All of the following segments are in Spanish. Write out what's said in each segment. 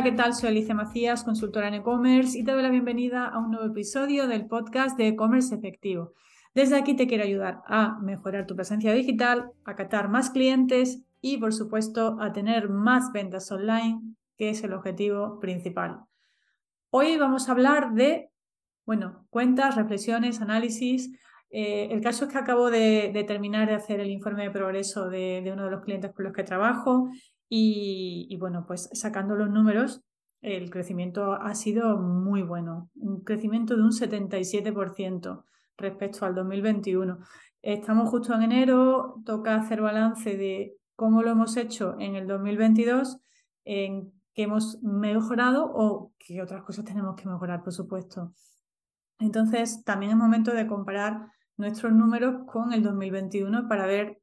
Hola, ¿qué tal? Soy Alicia Macías, consultora en e-commerce y te doy la bienvenida a un nuevo episodio del podcast de e-commerce efectivo. Desde aquí te quiero ayudar a mejorar tu presencia digital, a captar más clientes y, por supuesto, a tener más ventas online, que es el objetivo principal. Hoy vamos a hablar de, bueno, cuentas, reflexiones, análisis. Eh, el caso es que acabo de, terminar de hacer el informe de progreso de, uno de los clientes con los que trabajo y, bueno, pues sacando los números, el crecimiento ha sido muy bueno, un crecimiento de un 77% respecto al 2021. Estamos justo en enero, toca hacer balance de cómo lo hemos hecho en el 2022, en qué hemos mejorado o qué otras cosas tenemos que mejorar, por supuesto. Entonces, también es momento de comparar nuestros números con el 2021 para ver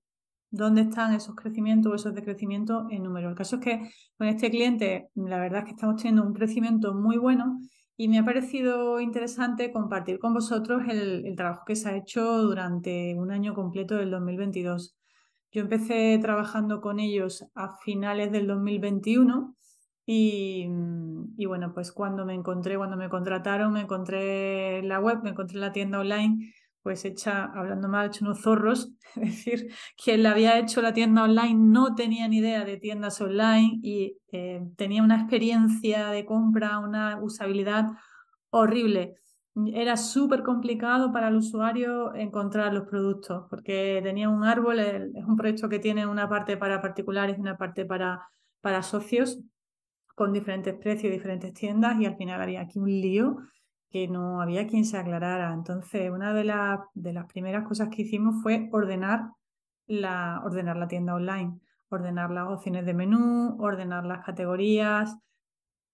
dónde están esos crecimientos o esos decrecimientos en número. El caso es que con este cliente, la verdad es que estamos teniendo un crecimiento muy bueno y me ha parecido interesante compartir con vosotros el, trabajo que se ha hecho durante un año completo del 2022. Yo empecé trabajando con ellos a finales del 2021 y, y, bueno, pues cuando me encontré, cuando me contrataron, me encontré la web, me encontré la tienda online pues hecha, hablando mal, hecho unos zorros, es decir, quien le había hecho la tienda online no tenía ni idea de tiendas online y eh, tenía una experiencia de compra, una usabilidad horrible. Era súper complicado para el usuario encontrar los productos porque tenía un árbol, es un proyecto que tiene una parte para particulares y una parte para, para socios con diferentes precios, diferentes tiendas y al final había aquí un lío que no había quien se aclarara. Entonces, una de, de las primeras cosas que hicimos fue ordenar la, ordenar la tienda online, ordenar las opciones de menú, ordenar las categorías,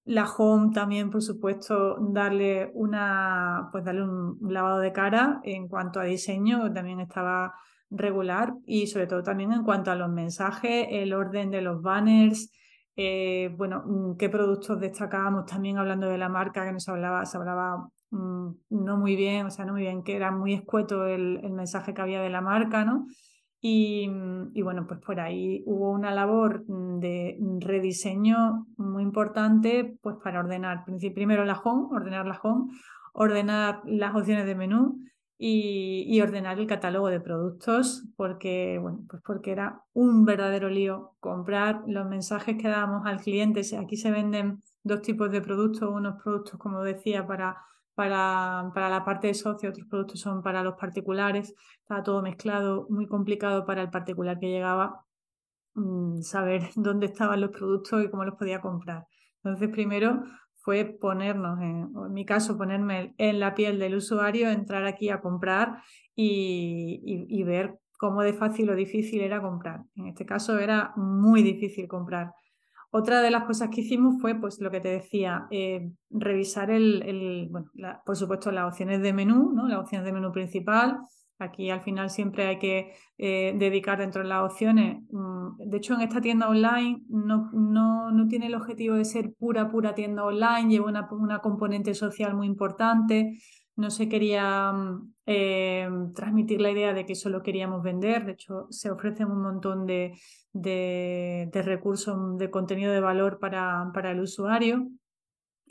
la home también, por supuesto, darle una, pues darle un lavado de cara en cuanto a diseño, también estaba regular y sobre todo también en cuanto a los mensajes, el orden de los banners, eh, bueno, mm, qué productos destacábamos también hablando de la marca que nos hablaba, se hablaba mm, no muy bien, o sea, no muy bien, que era muy escueto el, mensaje que había de la marca, ¿no? Y, y, bueno, pues por ahí hubo una labor mm, de rediseño muy importante, pues para ordenar primero la home, ordenar la home, ordenar las opciones de menú, y, ordenar el catálogo de productos porque, bueno, pues porque era un verdadero lío comprar los mensajes que dábamos al cliente. Aquí se venden dos tipos de productos, unos productos, como decía, para, para, para la parte de socio, otros productos son para los particulares. Estaba todo mezclado, muy complicado para el particular que llegaba mm, saber dónde estaban los productos y cómo los podía comprar. Entonces, primero fue ponernos, en, mi caso, ponerme en la piel del usuario, entrar aquí a comprar y, ver cómo de fácil o difícil era comprar. En este caso era muy difícil comprar. Otra de las cosas que hicimos fue, pues lo que te decía, eh, revisar el, bueno, por supuesto las opciones de menú, ¿no? las opciones de menú principal, Aquí al final siempre hay que eh, dedicar dentro de las opciones. Mm, de hecho, en esta tienda online no, no, tiene el objetivo de ser pura, pura tienda online, lleva una, componente social muy importante. No se quería mm, eh, transmitir la idea de que solo queríamos vender. De hecho, se ofrecen un montón de, de, de recursos de contenido de valor para, para el usuario.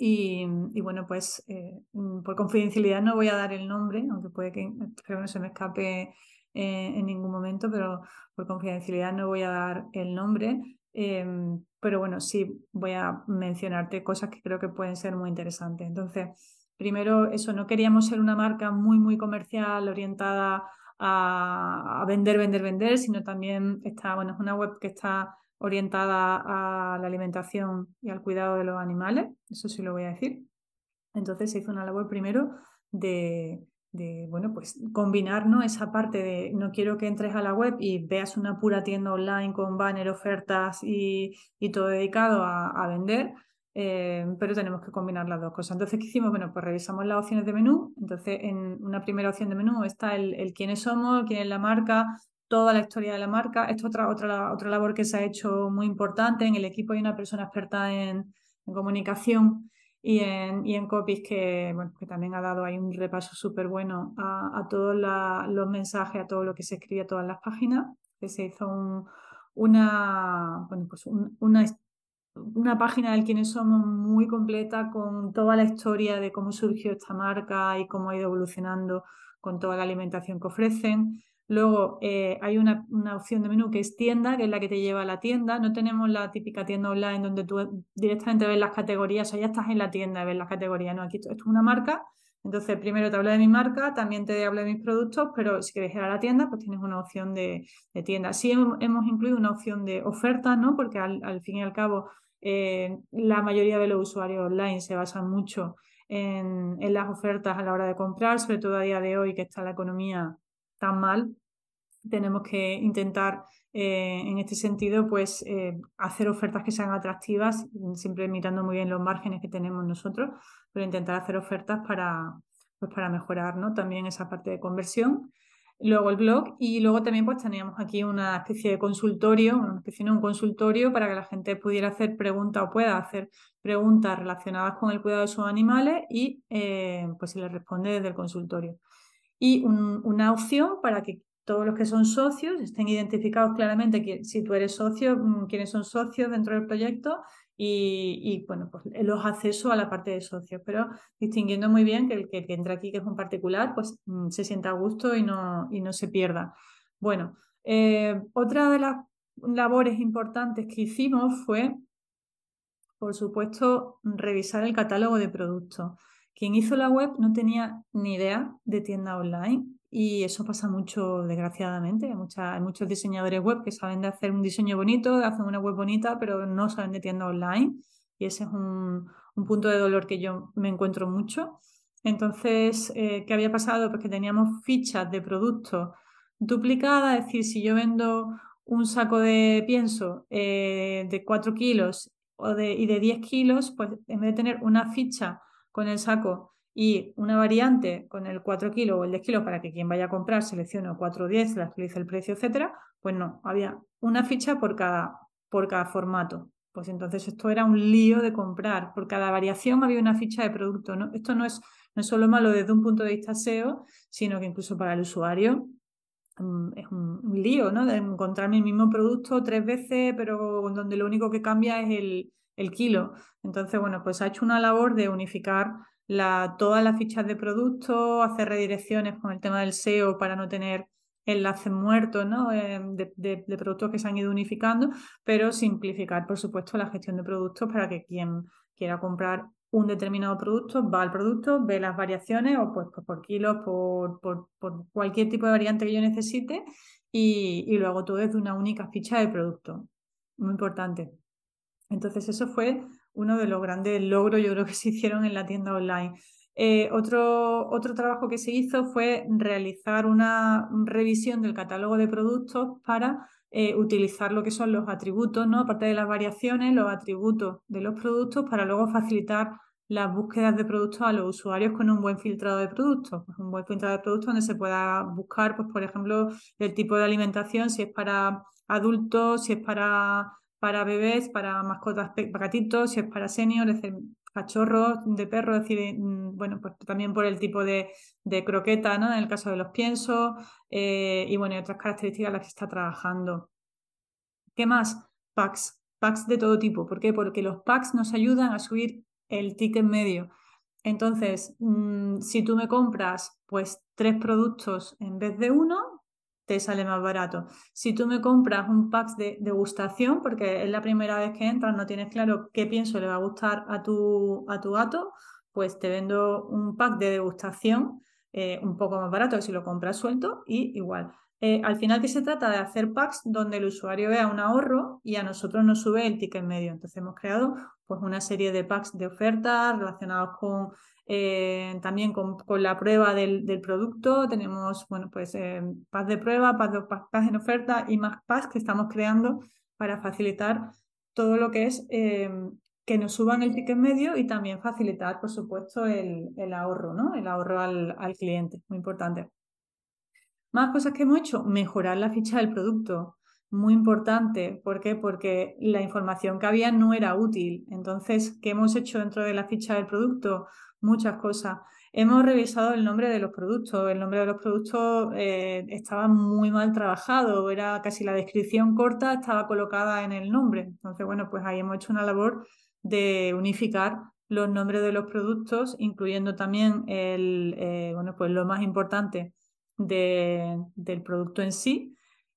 Y, bueno, pues eh, mm, por confidencialidad no voy a dar el nombre, aunque puede que creo que no se me escape eh, en ningún momento, pero por confidencialidad no voy a dar el nombre. Em, pero bueno, sí voy a mencionarte cosas que creo que pueden ser muy interesantes. Entonces, primero, eso, no queríamos ser una marca muy, muy comercial, orientada a, a vender, vender, vender, sino también está, bueno, es una web que está orientada a la alimentación y al cuidado de los animales, eso sí lo voy a decir. Entonces se hizo una labor primero de, bueno, pues combinar esa parte de no quiero que entres a la web y veas una pura tienda online con banner, ofertas y, todo dedicado a, vender, eh, pero tenemos que combinar las dos cosas. Entonces, ¿qué hicimos? Bueno, pues revisamos las opciones de menú. Entonces, en una primera opción de menú está el quiénes somos, quién es la marca, toda la historia de la marca. Esto es otra, otra, otra labor que se ha hecho muy importante. En el equipo hay una persona experta en, comunicación y en, y en copies que, que también ha dado un repaso súper bueno a, todos los mensajes, a todo lo que se escribe a todas las páginas, se hizo un, una, bueno, pues una una página del quiénes somos muy completa con toda la historia de cómo surgió esta marca y cómo ha ido evolucionando con toda la alimentación que ofrecen. Luego eh, hay una, opción de menú que es tienda, que es la que te lleva a la tienda. No tenemos la típica tienda online donde tú directamente ves las categorías, o sea, ya estás en la tienda y ves las categorías. No, aquí esto, es una marca. Entonces, primero te hablo de mi marca, también te hablo de mis productos, pero si quieres ir a la tienda, pues tienes una opción de, tienda. Sí hemos, incluido una opción de oferta, ¿no? Porque al, fin y al cabo, eh, la mayoría de los usuarios online se basan mucho en, en las ofertas a la hora de comprar, sobre todo a día de hoy que está la economía tan mal, tenemos que intentar eh, en este sentido pues eh, hacer ofertas que sean atractivas, siempre mirando muy bien los márgenes que tenemos nosotros, pero intentar hacer ofertas para, pues, para mejorar ¿no? también esa parte de conversión. Luego el blog y luego también pues teníamos aquí una especie de consultorio, una especie de un consultorio para que la gente pudiera hacer preguntas o pueda hacer preguntas relacionadas con el cuidado de sus animales y eh, pues se les responde desde el consultorio. Y una opción para que todos los que son socios estén identificados claramente que, si tú eres socio, mm, quiénes son socios dentro del proyecto y, bueno, pues los accesos a la parte de socios, pero distinguiendo muy bien que el que, entra aquí, que es un particular, pues mm, se sienta a gusto y no, y no se pierda. Bueno, eh, otra de las labores importantes que hicimos fue, por supuesto, revisar el catálogo de productos. Quien hizo la web no tenía ni idea de tienda online y eso pasa mucho, desgraciadamente. Hay, muchos diseñadores web que saben de hacer un diseño bonito, hacen una web bonita, pero no saben de tienda online. Y ese es un, punto de dolor que yo me encuentro mucho. Entonces, eh, ¿qué había pasado? Pues que teníamos fichas de productos duplicadas, es decir, si yo vendo un saco de pienso eh, de 4 kilos o de, y de 10 kilos, pues en vez de tener una ficha con el saco y una variante con el 4 kilos o el 10 kilos para que quien vaya a comprar seleccione 4 o 10, le actualice el precio, etcétera, pues no, había una ficha por cada, por cada formato. Pues entonces esto era un lío de comprar. Por cada variación había una ficha de producto. ¿no? Esto no es, no solo malo desde un punto de vista SEO, sino que incluso para el usuario mm, es un, lío, ¿no? De encontrarme el mismo producto tres veces, pero donde lo único que cambia es el, el kilo. Entonces, bueno, pues ha hecho una labor de unificar todas las fichas de producto, hacer redirecciones con el tema del SEO para no tener enlaces muertos ¿no? Eh, de, productos que se han ido unificando, pero simplificar, por supuesto, la gestión de productos para que quien quiera comprar un determinado producto va al producto, ve las variaciones o pues, por kilos, por, por, cualquier tipo de variante que yo necesite y, y lo hago todo desde una única ficha de producto. Muy importante. Entonces eso fue uno de los grandes logros, yo creo que se hicieron en la tienda online. Eh, otro, otro trabajo que se hizo fue realizar una revisión del catálogo de productos para eh, utilizar lo que son los atributos, ¿no? aparte de las variaciones, los atributos de los productos para luego facilitar las búsquedas de productos a los usuarios con un buen filtrado de productos. Pues un buen filtrado de productos donde se pueda buscar, pues, por ejemplo, el tipo de alimentación, si es para adultos, si es para para bebés, para mascotas, para gatitos, si es para seniors, cachorros de perro, mm, bueno, pues también por el tipo de, croqueta, ¿no? En el caso de los piensos, eh, y bueno, otras características las que está trabajando. ¿Qué más? Packs, packs de todo tipo. ¿Por qué? Porque los packs nos ayudan a subir el ticket medio. Entonces, mm, si tú me compras pues tres productos en vez de uno, te sale más barato. Si tú me compras un pack de degustación, porque es la primera vez que entras, no tienes claro qué pienso le va a gustar a tu, a tu gato, pues te vendo un pack de degustación eh, un poco más barato que si lo compras suelto y igual. Eh, al final que se trata de hacer packs donde el usuario vea un ahorro y a nosotros nos sube el ticket medio. Entonces hemos creado pues una serie de packs de ofertas relacionados con eh, también con, la prueba del, producto. Tenemos bueno pues packs de prueba, packs, packs en oferta y más packs que estamos creando para facilitar todo lo que es que nos suban el ticket medio y también facilitar, por supuesto, el, ahorro, ¿no? El ahorro al, al cliente, muy importante. Más cosas que hemos hecho, mejorar la ficha del producto. Muy importante. ¿Por qué? Porque la información que había no era útil. Entonces, ¿qué hemos hecho dentro de la ficha del producto? Muchas cosas. Hemos revisado el nombre de los productos. El nombre de los productos eh, estaba muy mal trabajado, era casi la descripción corta, estaba colocada en el nombre. Entonces, bueno, pues ahí hemos hecho una labor de unificar los nombres de los productos, incluyendo también el, eh, bueno, pues lo más importante del producto en sí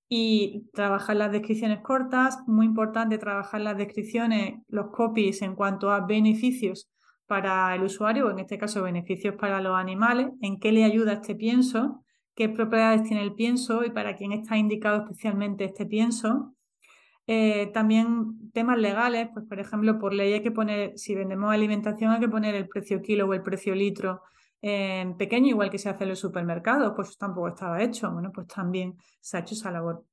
y trabajar las descripciones cortas, muy importante trabajar las descripciones, los copies en cuanto a beneficios para el usuario, o en este caso beneficios para los animales, en qué le ayuda este pienso, qué propiedades tiene el pienso y para quién está indicado especialmente este pienso. Eh, también temas legales, pues por ejemplo, por ley hay que poner, si vendemos alimentación, hay que poner el precio kilo o el precio litro en pequeño, igual que se hace en los supermercados, pues tampoco estaba hecho. Bueno, pues también se ha hecho esa labor.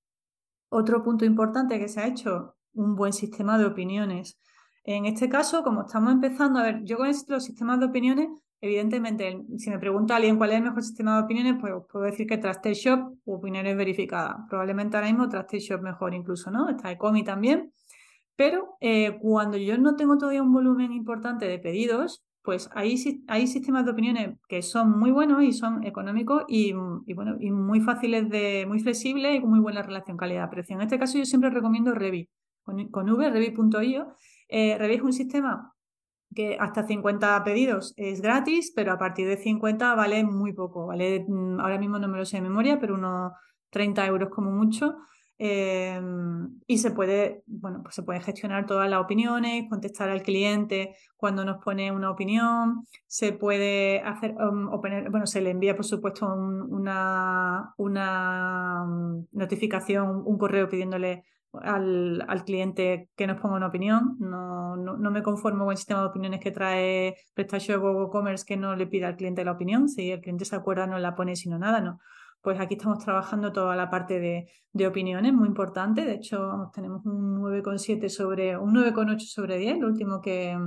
Otro punto importante que se ha hecho, un buen sistema de opiniones. En este caso, como estamos empezando, a ver, yo con los sistemas de opiniones, evidentemente, si me pregunta alguien cuál es el mejor sistema de opiniones, pues puedo decir que Trusted Shop opiniones verificadas. Probablemente ahora mismo Trusted Shop mejor incluso, ¿no? Está Ecomi también. Pero eh, cuando yo no tengo todavía un volumen importante de pedidos, pues hay, hay sistemas de opiniones que son muy buenos y son económicos y, bueno, y muy fáciles de, muy flexibles y con muy buena relación calidad-precio. En este caso yo siempre recomiendo Revi, con, con V, Revi.io. Eh, un sistema que hasta 50 pedidos es gratis, pero a partir de 50 vale muy poco, vale, mm, ahora mismo no me lo sé de memoria, pero unos 30 euros como mucho. Em, y se puede, bueno, pues se gestionar todas las opiniones, contestar al cliente cuando nos pone una opinión, se puede hacer, um, bueno, se le envía por supuesto una, una um, notificación, un correo pidiéndole al, al, cliente que nos ponga una opinión. No, no, me conformo con el sistema de opiniones que trae PrestaShop o WooCommerce que no le pida al cliente la opinión. Si el cliente se acuerda, no la pone, sino nada, no pues aquí estamos trabajando toda la parte de, opiniones, muy importante. De hecho, tenemos un 9,7 sobre, un 9,8 sobre 10, lo último que,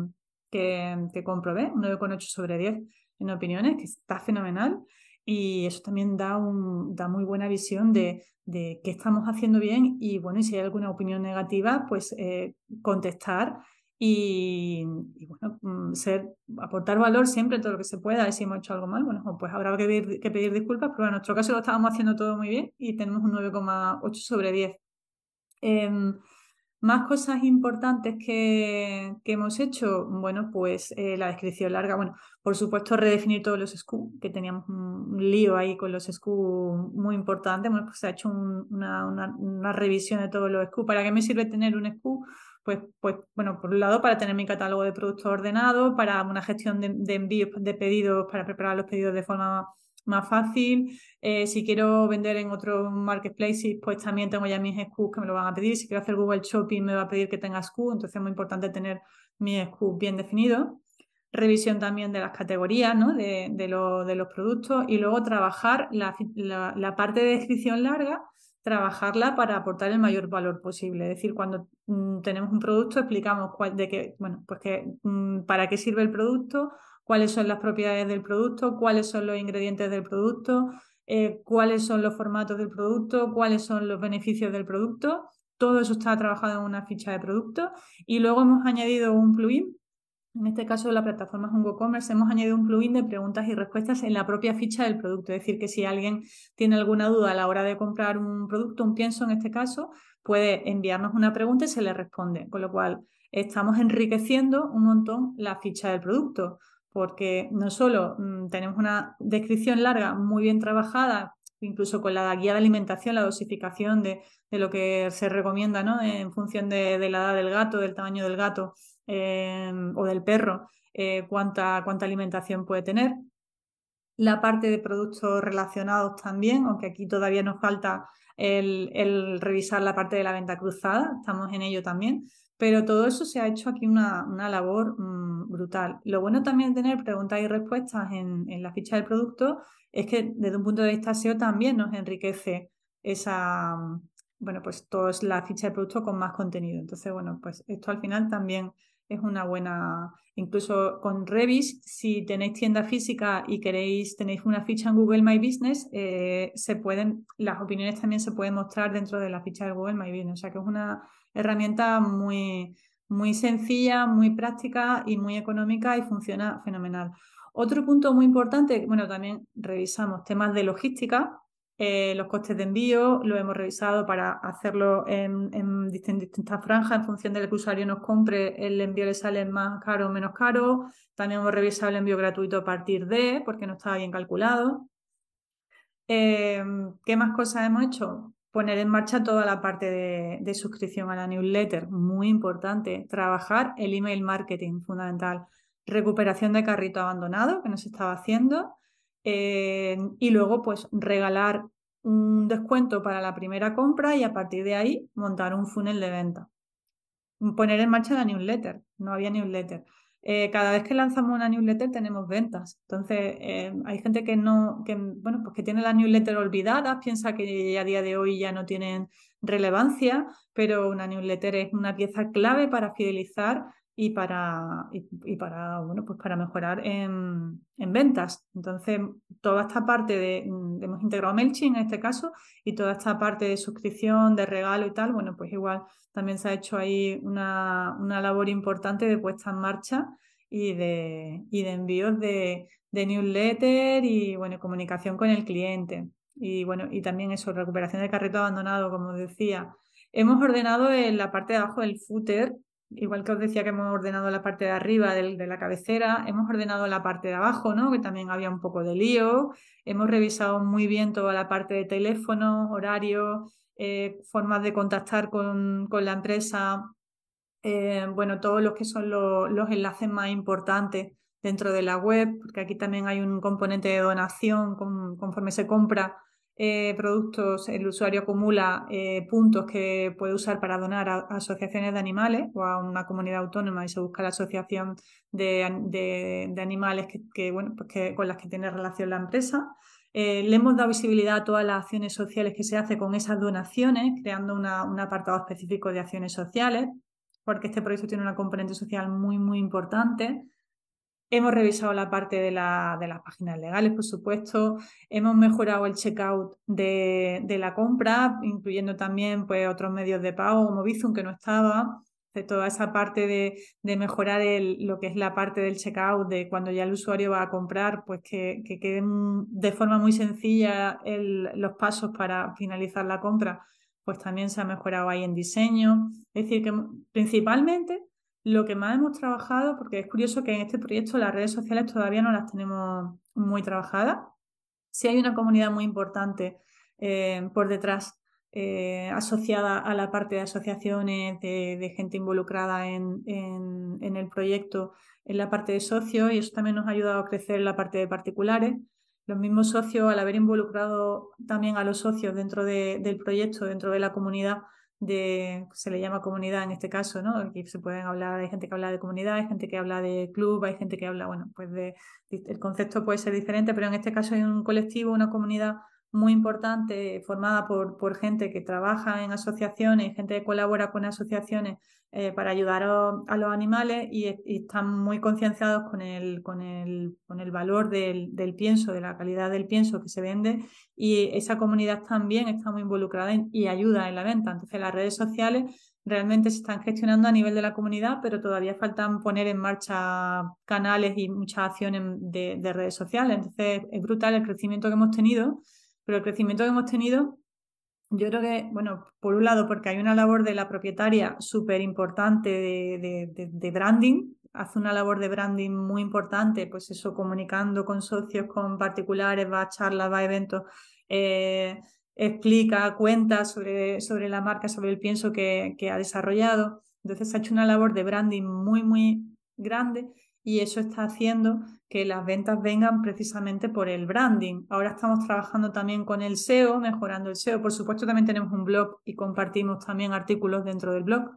que, comprobé, un 9,8 sobre 10 en opiniones, que está fenomenal. Y eso también da, un, da muy buena visión de, de qué estamos haciendo bien y bueno, y si hay alguna opinión negativa, pues eh, contestar y, bueno, mm, ser, aportar valor siempre todo lo que se pueda. Y si hemos hecho algo mal, bueno, pues habrá que pedir, que pedir disculpas, pero en nuestro caso lo estábamos haciendo todo muy bien y tenemos un 9,8 sobre 10. Em, más cosas importantes que, hemos hecho, bueno, pues eh, la descripción larga, bueno, por supuesto redefinir todos los SKU, que teníamos un, lío ahí con los SKU muy importante, bueno, pues se ha hecho una, una, revisión de todos los SKU. ¿Para qué me sirve tener un SKU? Pues, pues, bueno, por un lado, para tener mi catálogo de productos ordenado, para una gestión de, envíos de pedidos, para preparar los pedidos de forma más fácil. Eh, si quiero vender en otro marketplace, pues también tengo ya mis SKUs que me lo van a pedir. Si quiero hacer Google Shopping, me va a pedir que tenga SKU, entonces es muy importante tener mi SKU bien definido. Revisión también de las categorías ¿no? de, de, de, los productos y luego trabajar la, la, la parte de descripción larga trabajarla para aportar el mayor valor posible. Es decir, cuando mm, tenemos un producto, explicamos cuál, de qué, bueno, pues que, mm, para qué sirve el producto, cuáles son las propiedades del producto, cuáles son los ingredientes del producto, eh, cuáles son los formatos del producto, cuáles son los beneficios del producto. Todo eso está trabajado en una ficha de producto y luego hemos añadido un plugin en este caso, la plataforma es un WooCommerce, hemos añadido un plugin de preguntas y respuestas en la propia ficha del producto. Es decir, que si alguien tiene alguna duda a la hora de comprar un producto, un pienso en este caso, puede enviarnos una pregunta y se le responde. Con lo cual, estamos enriqueciendo un montón la ficha del producto, porque no solo mm, tenemos una descripción larga muy bien trabajada, incluso con la guía de alimentación, la dosificación de, lo que se recomienda ¿no? en función de, de la edad del gato, del tamaño del gato Em, o del perro, eh, cuánta, cuánta alimentación puede tener. La parte de productos relacionados también, aunque aquí todavía nos falta el, revisar la parte de la venta cruzada, estamos en ello también, pero todo eso se ha hecho aquí una, una labor mm, brutal. Lo bueno también de tener preguntas y respuestas en, en, la ficha del producto es que desde un punto de vista SEO también nos enriquece esa, bueno, pues todo es la ficha del producto con más contenido. Entonces, bueno, pues esto al final también es una buena, incluso con Revis, si tenéis tienda física y queréis, tenéis una ficha en Google My Business, eh, se pueden, las opiniones también se pueden mostrar dentro de la ficha de Google My Business. O sea que es una herramienta muy, muy sencilla, muy práctica y muy económica y funciona fenomenal. Otro punto muy importante, bueno, también revisamos temas de logística, eh, los costes de envío, lo hemos revisado para hacerlo en, distintas franjas en función del que usuario nos compre, el envío le sale más caro o menos caro. También hemos revisado el envío gratuito a partir de, porque no estaba bien calculado. Eh, ¿Qué más cosas hemos hecho? Poner en marcha toda la parte de, suscripción a la newsletter, muy importante. Trabajar el email marketing, fundamental. Recuperación de carrito abandonado, que no se estaba haciendo eh, y luego, pues, regalar un descuento para la primera compra y a partir de ahí montar un funnel de venta. Poner en marcha la newsletter. No había newsletter. Eh, cada vez que lanzamos una newsletter tenemos ventas. Entonces, eh, hay gente que no, que, bueno, pues que tiene la newsletter olvidada, piensa que a día de hoy ya no tienen relevancia, pero una newsletter es una pieza clave para fidelizar y para, y, para, bueno, pues para mejorar en, ventas. Entonces, toda esta parte de, hemos integrado MailChimp en este caso, y toda esta parte de suscripción, de regalo y tal, bueno, pues igual también se ha hecho ahí una, una labor importante de puesta en marcha y de, y de envíos de, de newsletter y, bueno, comunicación con el cliente. Y bueno, y también eso, recuperación de carrito abandonado, como decía. Hemos ordenado en la parte de abajo del footer igual que os decía que hemos ordenado la parte de arriba de la cabecera, hemos ordenado la parte de abajo, ¿no? que también había un poco de lío, hemos revisado muy bien toda la parte de teléfono, horario, eh, formas de contactar con, la empresa, eh, bueno, todos los que son los enlaces más importantes dentro de la web, porque aquí también hay un componente de donación conforme se compra eh, productos el usuario acumula eh, puntos que puede usar para donar a, asociaciones de animales o a una comunidad autónoma y se busca la asociación de, animales que, bueno, pues con las que tiene relación la empresa. Eh, le hemos dado visibilidad a todas las acciones sociales que se hace con esas donaciones, creando un apartado específico de acciones sociales, porque este proyecto tiene una componente social muy, muy importante. Hemos revisado la parte de, las páginas legales, por supuesto. Hemos mejorado el checkout de, la compra, incluyendo también pues, otros medios de pago como Bizum, que no estaba. De toda esa parte de, mejorar el, lo que es la parte del checkout, de cuando ya el usuario va a comprar, pues que, que queden de forma muy sencilla los pasos para finalizar la compra, pues también se ha mejorado ahí en diseño. Es decir, que principalmente lo que más hemos trabajado, porque es curioso que en este proyecto las redes sociales todavía no las tenemos muy trabajadas. Sí hay una comunidad muy importante eh, por detrás eh, asociada a la parte de asociaciones, de, gente involucrada en, el proyecto, en la parte de socios, y eso también nos ha ayudado a crecer en la parte de particulares. Los mismos socios, al haber involucrado también a los socios dentro del proyecto, dentro de la comunidad, de, se le llama comunidad en este caso, ¿no? Aquí se pueden hablar, hay gente que habla de comunidad, hay gente que habla de club, hay gente que habla, bueno, pues de, el concepto puede ser diferente, pero en este caso hay un colectivo, una comunidad muy importante formada por, por gente que trabaja en asociaciones, gente que colabora con asociaciones eh, para ayudar a, los animales y, están muy concienciados con el, con el, con el valor del, del, pienso, de la calidad del pienso que se vende y esa comunidad también está muy involucrada y ayuda en la venta. Entonces las redes sociales realmente se están gestionando a nivel de la comunidad, pero todavía faltan poner en marcha canales y muchas acciones de, de redes sociales. Entonces es brutal el crecimiento que hemos tenido, pero el crecimiento que hemos tenido yo creo que, bueno, por un lado, porque hay una labor de la propietaria súper importante de, branding, hace una labor de branding muy importante, pues eso, comunicando con socios, con particulares, va a charlas, va a eventos, eh, explica, cuenta sobre, sobre la marca, sobre el pienso que, que ha desarrollado. Entonces ha hecho una labor de branding muy, muy grande y eso está haciendo que las ventas vengan precisamente por el branding. Ahora estamos trabajando también con el SEO, mejorando el SEO. Por supuesto, también tenemos un blog y compartimos también artículos dentro del blog.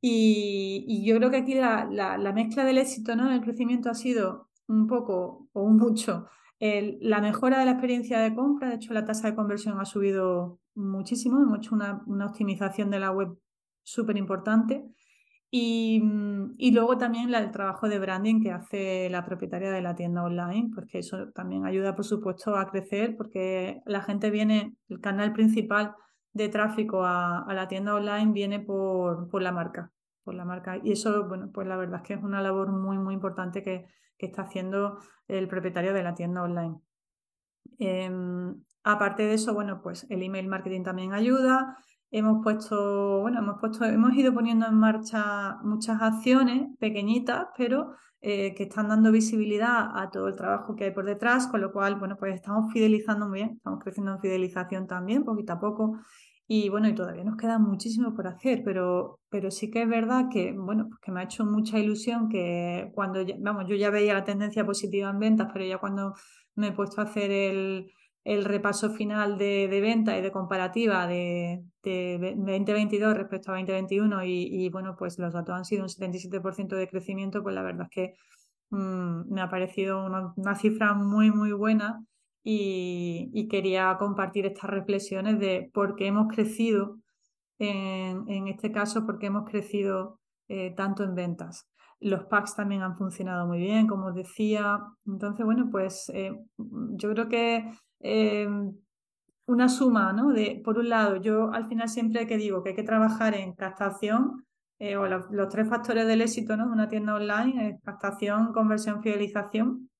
Y, yo creo que aquí la, mezcla del éxito, ¿no? El crecimiento ha sido un poco o un mucho la mejora de la experiencia de compra. De hecho, la tasa de conversión ha subido muchísimo. Hemos hecho una, una optimización de la web súper importante. Mm, y, luego también el trabajo de branding que hace la propietaria de la tienda online, porque eso también ayuda, por supuesto, a crecer, porque la gente viene, el canal principal de tráfico a, la tienda online viene por, por la marca. por la marca. Y eso, bueno, pues la verdad es que es una labor muy, muy importante que, que está haciendo el propietario de la tienda online. Em, aparte de eso, bueno, pues el email marketing también ayuda. Hemos puesto, bueno, hemos puesto, hemos ido poniendo en marcha muchas acciones pequeñitas, pero eh, que están dando visibilidad a todo el trabajo que hay por detrás, con lo cual, bueno, pues estamos fidelizando muy bien, estamos creciendo en fidelización también, poquito a poco. Y bueno, y todavía nos queda muchísimo por hacer, pero, pero sí que es verdad que, bueno, pues que me ha hecho mucha ilusión que cuando, vamos, yo ya veía la tendencia positiva en ventas, pero ya cuando me he puesto a hacer el, el repaso final de, de, venta y de comparativa de, de, 2022 respecto a 2021 y, bueno, pues los datos han sido un 77% de crecimiento, pues la verdad es que mmm, me ha parecido una, cifra muy, muy buena y, quería compartir estas reflexiones de por qué hemos crecido en, en este caso, por qué hemos crecido eh, tanto en ventas. Los packs también han funcionado muy bien, como os decía. Entonces, bueno, pues eh, yo creo que eh, una suma, ¿no? De, por un lado, yo al final siempre que digo que hay que trabajar en captación, eh, o los, los, tres factores del éxito, ¿no? De una tienda online, captación, conversión, fidelización,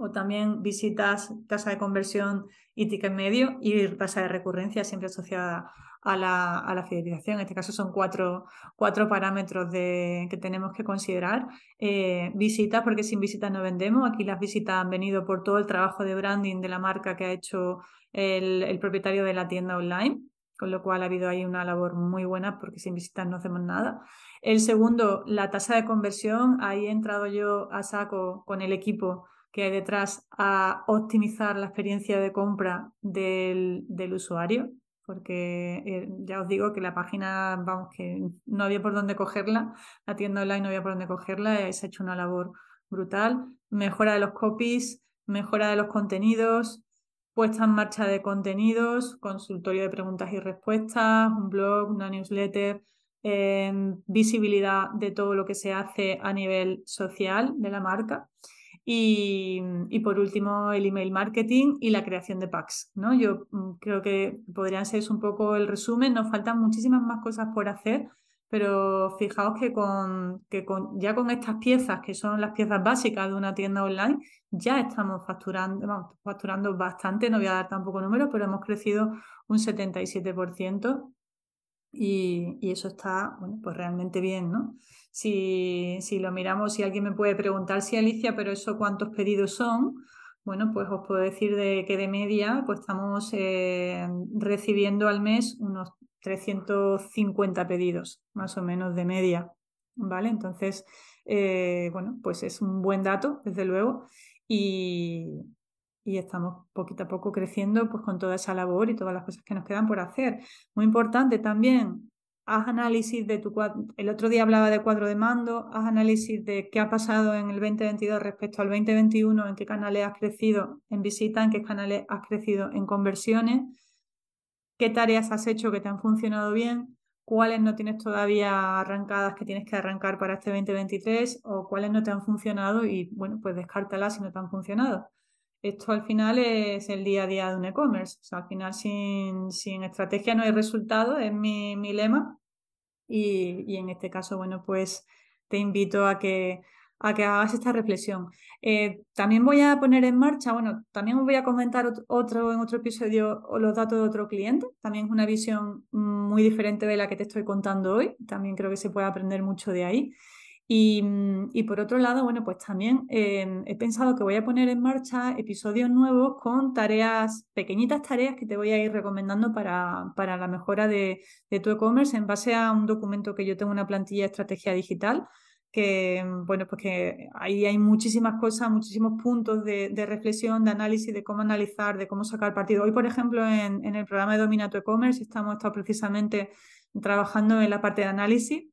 o también visitas, tasa de conversión y ticket medio, y tasa de recurrencia siempre asociada a la, a la fidelización. En este caso son cuatro, cuatro parámetros de, que tenemos que considerar. Eh, visitas, porque sin visitas no vendemos. Aquí las visitas han venido por todo el trabajo de branding de la marca que ha hecho el, el propietario de la tienda online con lo cual ha habido ahí una labor muy buena porque sin visitas no hacemos nada. El segundo, la tasa de conversión, ahí he entrado yo a saco con el equipo que hay detrás a optimizar la experiencia de compra del, del usuario porque eh, ya os digo que la página, vamos, que no había por dónde cogerla, la tienda online no había por dónde cogerla, se ha hecho una labor brutal. Mejora de los copies, mejora de los contenidos, puesta en marcha de contenidos, consultorio de preguntas y respuestas, un blog, una newsletter, eh, visibilidad de todo lo que se hace a nivel social de la marca. Y, por último, el email marketing y la creación de packs. ¿no? Yo mm, creo que podrían ser un poco el resumen. Nos faltan muchísimas más cosas por hacer, pero fijaos que, con, que con, ya con estas piezas, que son las piezas básicas de una tienda online, ya estamos facturando, facturando bastante. No voy a dar tampoco números, pero hemos crecido un 77%. Y, eso está, bueno, pues realmente bien, ¿no? Si, si lo miramos, si alguien me puede preguntar si Alicia, pero eso cuántos pedidos son, bueno, pues os puedo decir de que de media pues estamos eh, recibiendo al mes unos 350 pedidos, más o menos de media, ¿vale? Entonces, eh, bueno, pues es un buen dato, desde luego, y, y estamos poquito a poco creciendo pues con toda esa labor y todas las cosas que nos quedan por hacer. Muy importante también, haz análisis de tu cuadro. El otro día hablaba de cuadro de mando, haz análisis de qué ha pasado en el 2022 respecto al 2021, en qué canales has crecido en visita, en qué canales has crecido en conversiones, qué tareas has hecho que te han funcionado bien, cuáles no tienes todavía arrancadas que tienes que arrancar para este 2023 o cuáles no te han funcionado y bueno, pues descártalas si no te han funcionado. Esto al final es el día a día de un e-commerce. O al final sin, sin estrategia no hay resultado, es mi, mi lema. Y, y, en este caso, bueno, pues te invito a que, a que hagas esta reflexión. Eh, también voy a poner en marcha, bueno, también os voy a comentar otro en otro episodio los datos de otro cliente. También es una visión muy diferente de la que te estoy contando hoy. También creo que se puede aprender mucho de ahí. Y, y, por otro lado, bueno, pues también eh, he pensado que voy a poner en marcha episodios nuevos con tareas, pequeñitas tareas que te voy a ir recomendando para, para la mejora de, tu e-commerce en base a un documento que yo tengo, una plantilla de estrategia digital, que, bueno, pues que ahí hay muchísimas cosas, muchísimos puntos de, de reflexión, de análisis, de cómo analizar, de cómo sacar partido. Hoy, por ejemplo, en, en el programa de Domina tu e-commerce estamos estado precisamente trabajando en la parte de análisis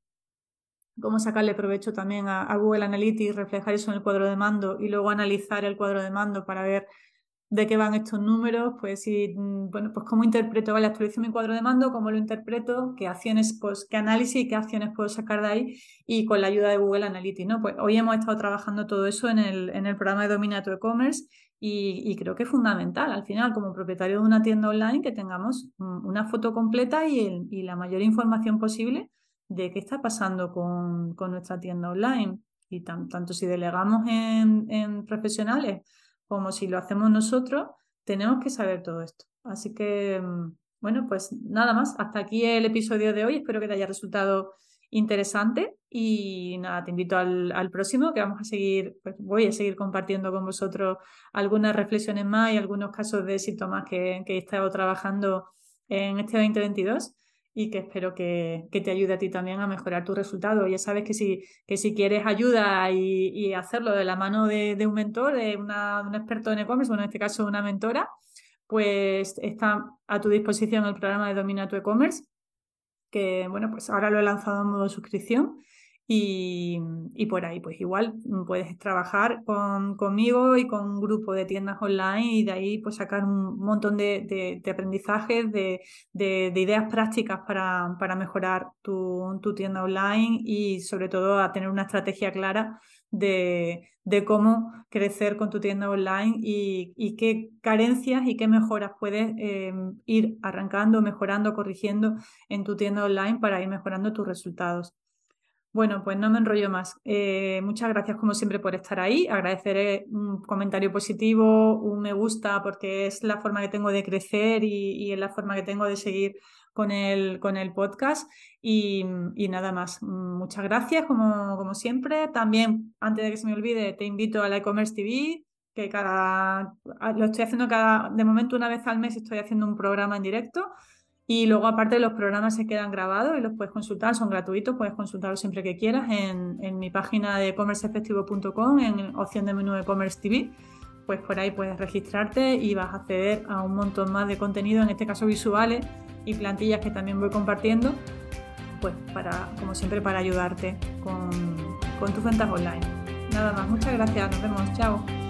cómo sacarle provecho también a, Google Analytics, reflejar eso en el cuadro de mando y luego analizar el cuadro de mando para ver de qué van estos números, pues si, mm, bueno, pues cómo interpreto, vale, actualizo mi cuadro de mando, cómo lo interpreto, qué acciones, pues, qué análisis y qué acciones puedo sacar de ahí y con la ayuda de Google Analytics, ¿no? Pues hoy hemos estado trabajando todo eso en el, en el programa de Domina e-commerce y, y, creo que es fundamental al final como propietario de una tienda online que tengamos mm, una foto completa y, el, y la mayor información posible de qué está pasando con, nuestra tienda online. Y tanto si delegamos en, profesionales como si lo hacemos nosotros, tenemos que saber todo esto. Así que, mm, bueno, pues nada más. Hasta aquí el episodio de hoy. Espero que te haya resultado interesante y nada, te invito al, próximo que vamos a seguir, pues voy a seguir compartiendo con vosotros algunas reflexiones más y algunos casos de síntomas que, que he estado trabajando en este 2022 y que espero que, te ayude a ti también a mejorar tu resultado. Ya sabes que si, que si quieres ayuda y, hacerlo de la mano de, un mentor, de, una, un experto en e-commerce, bueno, en este caso una mentora, pues está a tu disposición el programa de Domina tu e-commerce, que bueno, pues ahora lo he lanzado en modo suscripción y, por ahí, pues igual puedes trabajar con, conmigo y con un grupo de tiendas online y de ahí pues sacar un montón de, aprendizajes, de, ideas prácticas para, para mejorar tu, tu, tienda online y sobre todo a tener una estrategia clara de, cómo crecer con tu tienda online y, qué carencias y qué mejoras puedes eh, ir arrancando, mejorando, corrigiendo en tu tienda online para ir mejorando tus resultados. Bueno, pues no me enrollo más. Eh, muchas gracias como siempre por estar ahí. Agradeceré un comentario positivo, un me gusta, porque es la forma que tengo de crecer y, es la forma que tengo de seguir con el, con el podcast. Y, nada más. Muchas gracias como, como siempre. También, antes de que se me olvide, te invito a la e-commerce TV, que cada, lo estoy haciendo cada, de momento una vez al mes estoy haciendo un programa en directo y luego, aparte, los programas se quedan grabados y los puedes consultar, son gratuitos, puedes consultarlos siempre que quieras en, en mi página de commerceefectivo.com, en opción de menú de Commerce TV. Pues por ahí puedes registrarte y vas a acceder a un montón más de contenido, en este caso visuales y plantillas que también voy compartiendo, pues para, como siempre, para ayudarte con, con tus ventas online. Nada más, muchas gracias, nos vemos, chao.